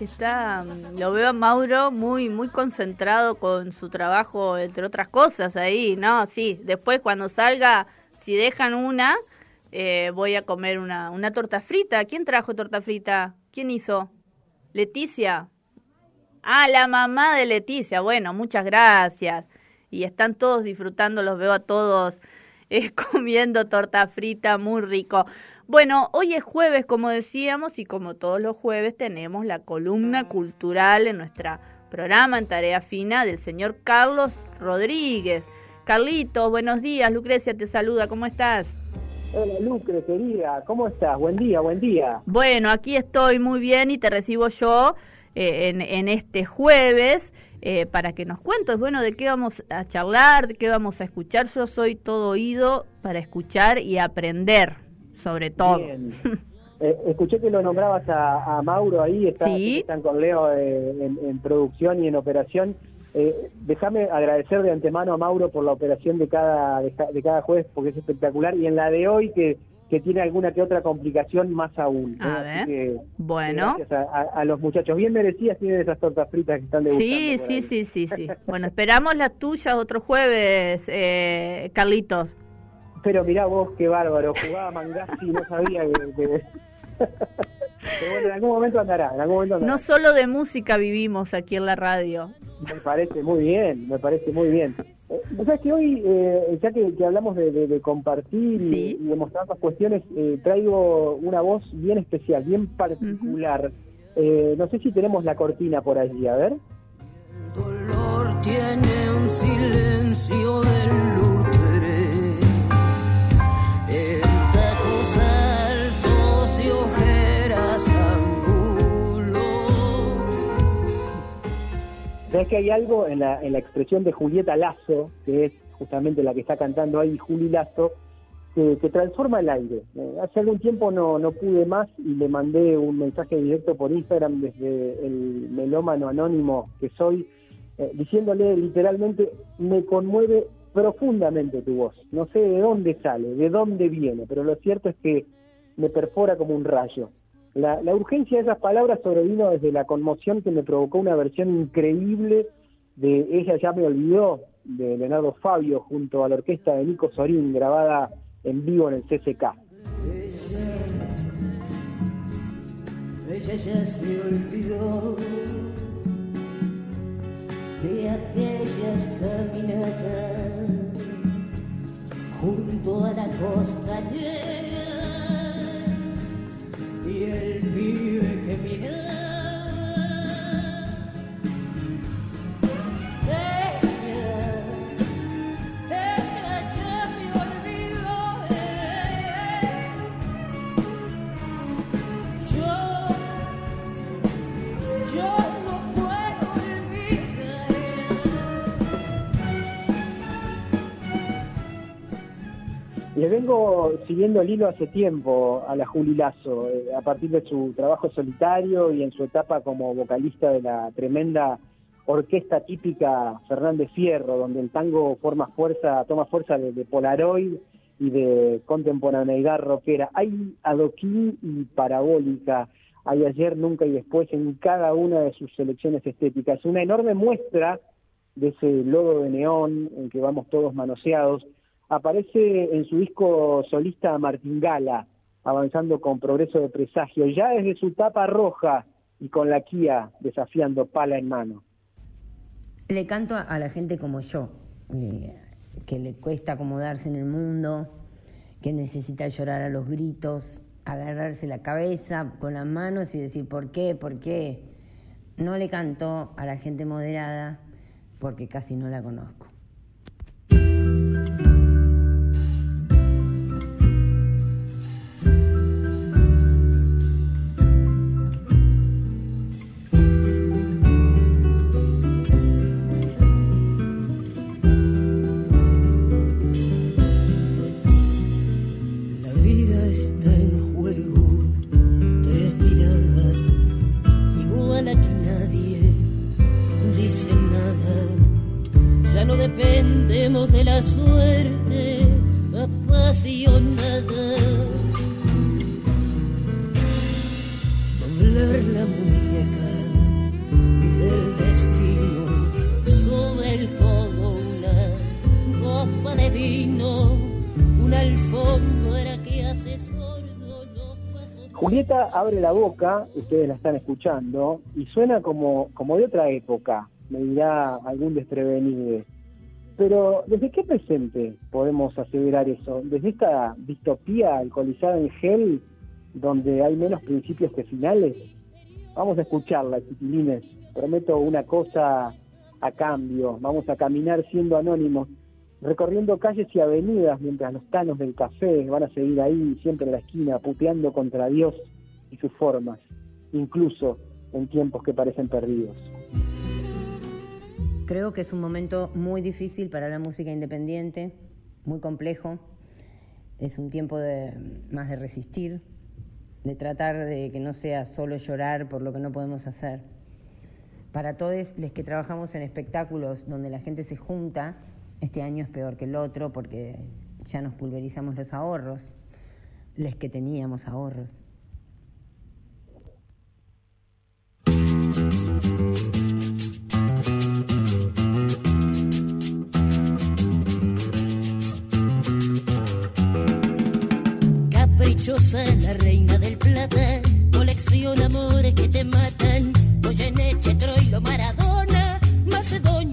Está, lo veo a Mauro muy, muy concentrado con su trabajo, entre otras cosas ahí, ¿no? Sí, después cuando salga, si dejan una, eh, voy a comer una, una torta frita. ¿Quién trajo torta frita? ¿Quién hizo? Leticia. Ah, la mamá de Leticia. Bueno, muchas gracias. Y están todos disfrutando, los veo a todos eh, comiendo torta frita, muy rico. Bueno, hoy es jueves, como decíamos, y como todos los jueves tenemos la columna cultural en nuestro programa en tarea fina del señor Carlos Rodríguez. Carlitos, buenos días. Lucrecia te saluda, ¿cómo estás? Hola Lucre, querida, ¿cómo estás? Buen día, buen día. Bueno, aquí estoy muy bien y te recibo yo eh, en, este jueves eh, para que nos cuentes, bueno, de qué vamos a charlar, de qué vamos a escuchar. Yo soy todo oído para escuchar y aprender sobre todo. Eh, escuché que lo nombrabas a, Mauro ahí, están con Leo eh, en, producción y en operación. Eh, déjame agradecer de antemano a Mauro por la operación de cada, de, cada jueves, porque es espectacular, y en la de hoy que, que tiene alguna que otra complicación más aún. A ver, bueno. Gracias a, los muchachos. Bien merecidas tienen esas tortas fritas que están de Sí, sí, sí, sí, sí. bueno, esperamos las tuyas otro jueves, eh, Carlitos. Pero mirá vos, qué bárbaro, jugaba Mangasi y no sabía que... Pero bueno, en algún momento andará, en algún momento No solo de música vivimos aquí en la radio. Me parece muy bien, me parece muy bien. Eh, ¿Sabes que hoy, eh, ya que, hablamos de, compartir y, de mostrar las cuestiones, eh, traigo una voz bien especial, bien particular. Eh, no sé si tenemos la cortina por allí, a ver. El dolor tiene un silencio del Sabes que hay algo en la, en la expresión de Julieta Lazo, que es justamente la que está cantando ahí Juli Lazo, que, transforma el aire. Eh, hace algún tiempo no, no pude más y le mandé un mensaje directo por Instagram desde el melómano anónimo que soy, eh, diciéndole literalmente, me conmueve profundamente tu voz. No sé de dónde sale, de dónde viene, pero lo cierto es que me perfora como un rayo. La, urgencia de esas palabras sobrevino desde la conmoción que me provocó una versión increíble de Ella ya me olvidó, de Leonardo Fabio, junto a la orquesta de Nico Sorín, grabada en vivo en el CCK. Ella ya se olvidó de aquellas caminatas junto a la costanera y el pibe Le vengo siguiendo el hilo hace tiempo a la Juli Lazo, eh, a partir de su trabajo solitario y en su etapa como vocalista de la tremenda orquesta típica Fernández Fierro, donde el tango forma fuerza, toma fuerza de, Polaroid y de contemporaneidad rockera. Hay adoquín y parabólica, hay ayer, nunca y después en cada una de sus selecciones estéticas. Una enorme muestra de ese logo de neón en que vamos todos manoseados aparece en su disco solista Martingala, avanzando con progreso de presagio, ya desde su tapa roja y con la Kia desafiando pala en mano. Le canto a la gente como yo, eh, que le cuesta acomodarse en el mundo, que necesita llorar a los gritos, agarrarse la cabeza con las manos y decir ¿por qué? ¿por qué? No le canto a la gente moderada porque casi no la conozco. la suerte apasionada. Doblar la muñeca del destino sobre el codo una copa de vino, una alfombra que hace sordo los pasos. Julieta abre la boca, ustedes la están escuchando, y suena como, como de otra época. Me dirá algún desprevenido pero ¿desde qué presente podemos aseverar eso? ¿Desde esta distopía alcoholizada en gel donde hay menos principios que finales? Vamos a escucharla, chiquilines. Prometo una cosa a cambio. Vamos a caminar siendo anónimos, recorriendo calles y avenidas mientras los tanos del café van a seguir ahí, siempre en la esquina, puteando contra Dios y sus formas, incluso en tiempos que parecen perdidos. Creo que es un momento muy difícil para la música independiente, muy complejo. Es un tiempo de, más de resistir, de tratar de que no sea solo llorar por lo que no podemos hacer. Para todos los que trabajamos en espectáculos donde la gente se junta, este año es peor que el otro porque ya nos pulverizamos los ahorros, los que teníamos ahorros. Caprichosa, la reina del plata, colecciona amores que te matan. Goyeneche, Troilo, Maradona, Macedonio,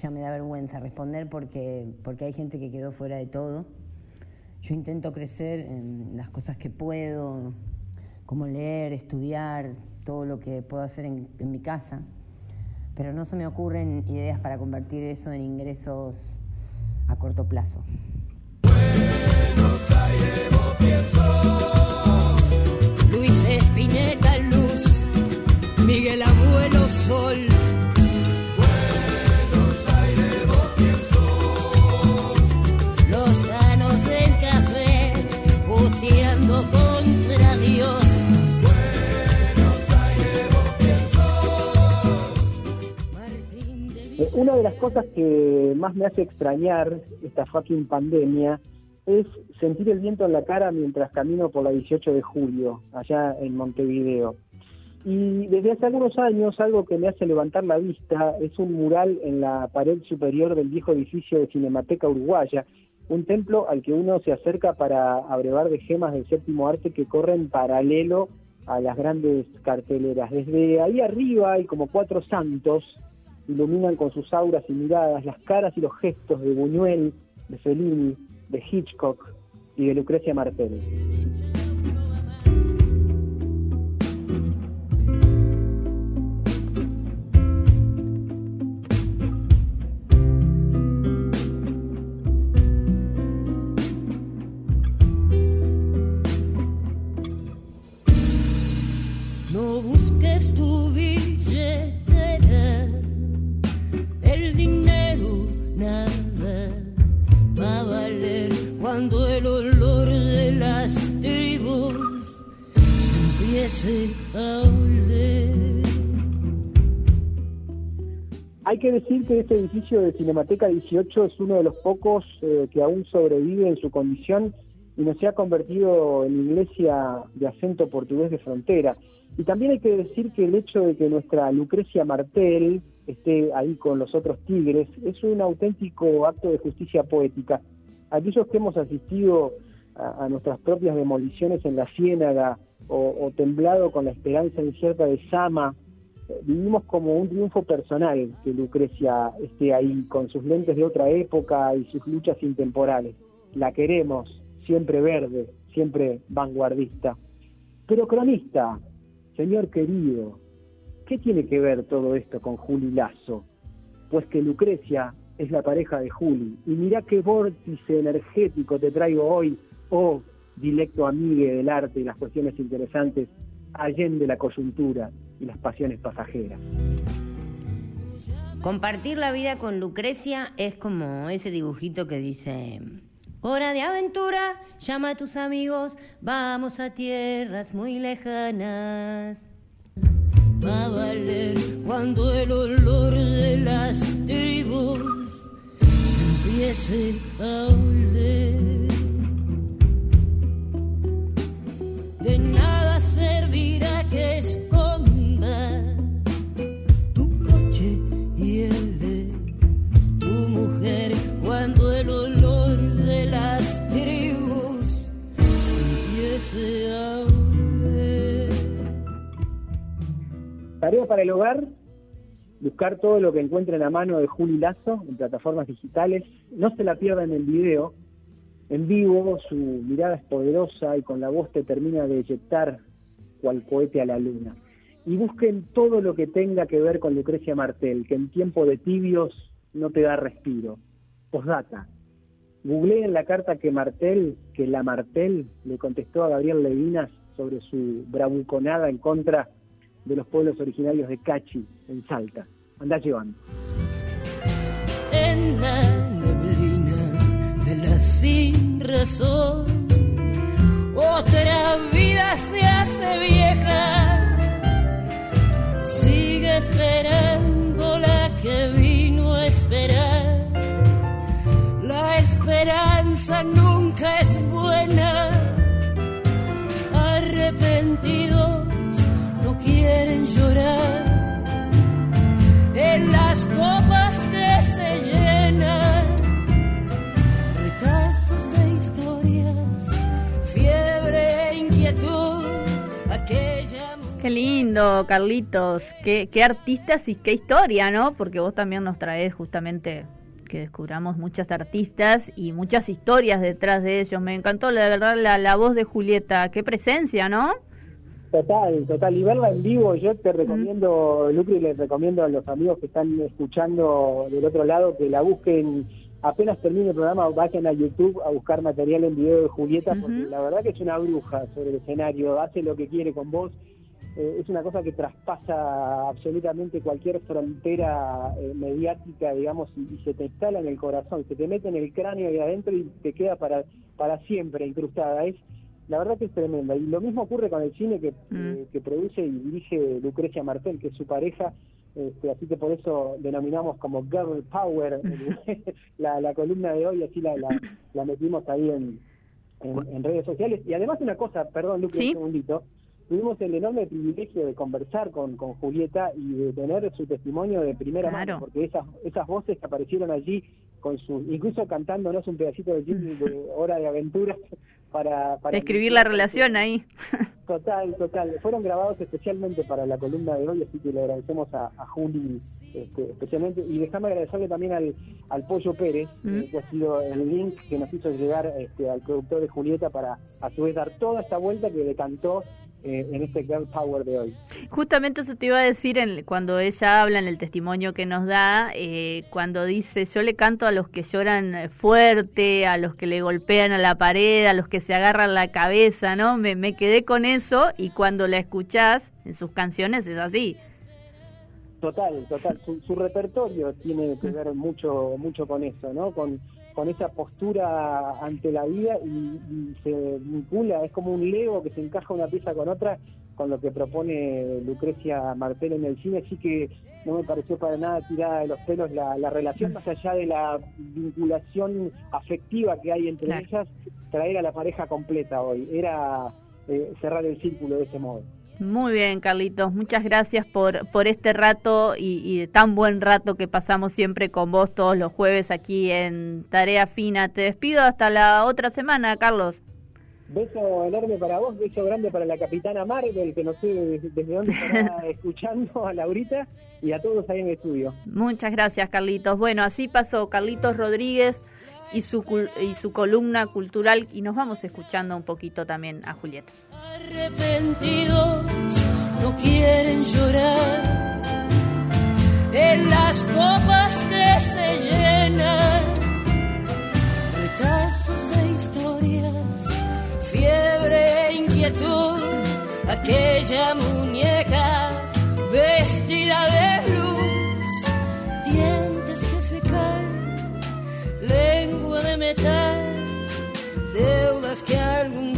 ya, me da vergüenza responder porque, porque hay gente que quedó fuera de todo. Yo intento crecer en las cosas que puedo, como leer, estudiar, todo lo que puedo hacer en, en mi casa, pero no se me ocurren ideas para convertir eso en ingresos a corto plazo. Luis Una de las cosas que más me hace extrañar esta fucking pandemia es sentir el viento en la cara mientras camino por la 18 de julio, allá en Montevideo. Y desde hace algunos años algo que me hace levantar la vista es un mural en la pared superior del viejo edificio de Cinemateca Uruguaya, un templo al que uno se acerca para abrevar de gemas del séptimo arte que corren paralelo a las grandes carteleras. Desde ahí arriba hay como cuatro santos iluminan con sus auras y miradas las caras y los gestos de Buñuel, de Fellini, de Hitchcock y de Lucrecia Martel. Que decir que este edificio de Cinemateca 18 es uno de los pocos eh, que aún sobrevive en su condición y no se ha convertido en iglesia de acento portugués de frontera. Y también hay que decir que el hecho de que nuestra Lucrecia Martel esté ahí con los otros tigres es un auténtico acto de justicia poética. Aquellos que hemos asistido a, nuestras propias demoliciones en la Ciénaga o, o temblado con la esperanza incierta de Sama, vivimos como un triunfo personal que Lucrecia esté ahí con sus lentes de otra época y sus luchas intemporales. La queremos, siempre verde, siempre vanguardista. Pero cronista, señor querido, ¿qué tiene que ver todo esto con Juli Lazo? Pues que Lucrecia es la pareja de Juli. Y mirá qué vórtice energético te traigo hoy, oh dilecto amigue del arte y las cuestiones interesantes, allende la coyuntura y las pasiones pasajeras. Compartir la vida con Lucrecia es como ese dibujito que dice, hora de aventura, llama a tus amigos, vamos a tierras muy lejanas. va a valer cuando el olor de las tribus se empiece a oler. De nada servirá para el hogar, buscar todo lo que encuentren a mano de Juli Lazo en plataformas digitales. No se la pierdan el video. En vivo, su mirada es poderosa y con la voz te termina de eyectar cual cohete a la luna. Y busquen todo lo que tenga que ver con Lucrecia Martel, que en tiempo de tibios no te da respiro. Postdata. Googleen la carta que Martel, que la Martel le contestó a Gabriel Levinas sobre su bravuconada en contra de los pueblos originarios de Cachi, en Salta. Andá llevando. en la neblina de la sin razón. Otra vida se hace vieja, sigue esperando la que vino a esperar. La esperanza nunca es buena, arrepentidos no quieren llorar en las copas que se llenan, retazos de historias, fiebre e inquietud, aquella Qué lindo, Carlitos. Qué, artistas y qué historia, ¿no? Porque vos también nos traes justamente que descubramos muchas artistas y muchas historias detrás de ellos. Me encantó, la verdad, la, la voz de Julieta. Qué presencia, ¿no? Total, total. Y verla en vivo, yo te recomiendo, Lucri, les recomiendo a los amigos que están escuchando del otro lado que la busquen. Apenas termine el programa, vayan a YouTube a buscar material en video de Julieta, porque la verdad que es una bruja sobre el escenario, hace lo que quiere con vos. Eh, es una cosa que traspasa absolutamente cualquier frontera eh, mediática, digamos, y, y se te instala en el corazón, se te mete en el cráneo y adentro y te queda para, para siempre incrustada. Es, la verdad que es tremenda. Y lo mismo ocurre con el cine que, Mm. eh, que produce y dirige Lucrecia Martel, que es su pareja. Este, así que por eso denominamos como Girl Power eh, la, la columna de hoy, así la, la, la metimos ahí en, en, en redes sociales. Y además una cosa, perdón Lucre, Sí. un segundito, tuvimos el enorme privilegio de conversar con, con Julieta y de tener su testimonio de primera Claro. mano, porque esas, esas voces que aparecieron allí, con su, incluso cantándonos un pedacito de de Hora de Aventuras para... para Escribir la relación ahí. Total, total. Fueron grabados especialmente para la columna de hoy, así que le agradecemos a, a Juli este, especialmente. Y déjame agradecerle también al, al Pollo Pérez, Mm. eh, que ha sido el link que nos hizo llegar este, al productor de Julieta para a su vez dar toda esta vuelta que le cantó eh, en este Power de hoy. Justamente eso te iba a decir en, cuando ella habla en el testimonio que nos da, eh, cuando dice, yo le canto a los que lloran eh, fuerte, a los que le golpean a la pared, a los que se agarran la cabeza, ¿no? Me, me quedé con eso y cuando la escuchás en sus canciones es así. Total, total. Su, su repertorio tiene que ver mucho, mucho con eso, ¿no? Con, con esa postura ante la vida y, y se vincula, es como un lego que se encaja una pieza con otra con lo que propone Lucrecia Martel en el cine, así que no me pareció para nada tirada de los pelos la, la relación, más allá de la vinculación afectiva que hay entre Claro. ellas, traer a la pareja completa hoy, era eh, cerrar el círculo de ese modo. Muy bien, Carlitos, muchas gracias por, por este rato y, y de tan buen rato que pasamos siempre con vos todos los jueves aquí en Tarea Fina. Te despido hasta la otra semana, Carlos. Beso enorme para vos, beso grande para la capitana Marvel, que no sé desde, desde dónde estará escuchando a Laurita, y a todos ahí en el estudio. Muchas gracias, Carlitos. Bueno, así pasó Carlitos Rodríguez y su, y su columna cultural y nos vamos escuchando un poquito también a Julieta. arrepentidos no quieren llorar en las copas que se llenan retazos de historias fiebre e inquietud aquella muñeca vestida de libertar deudas que algún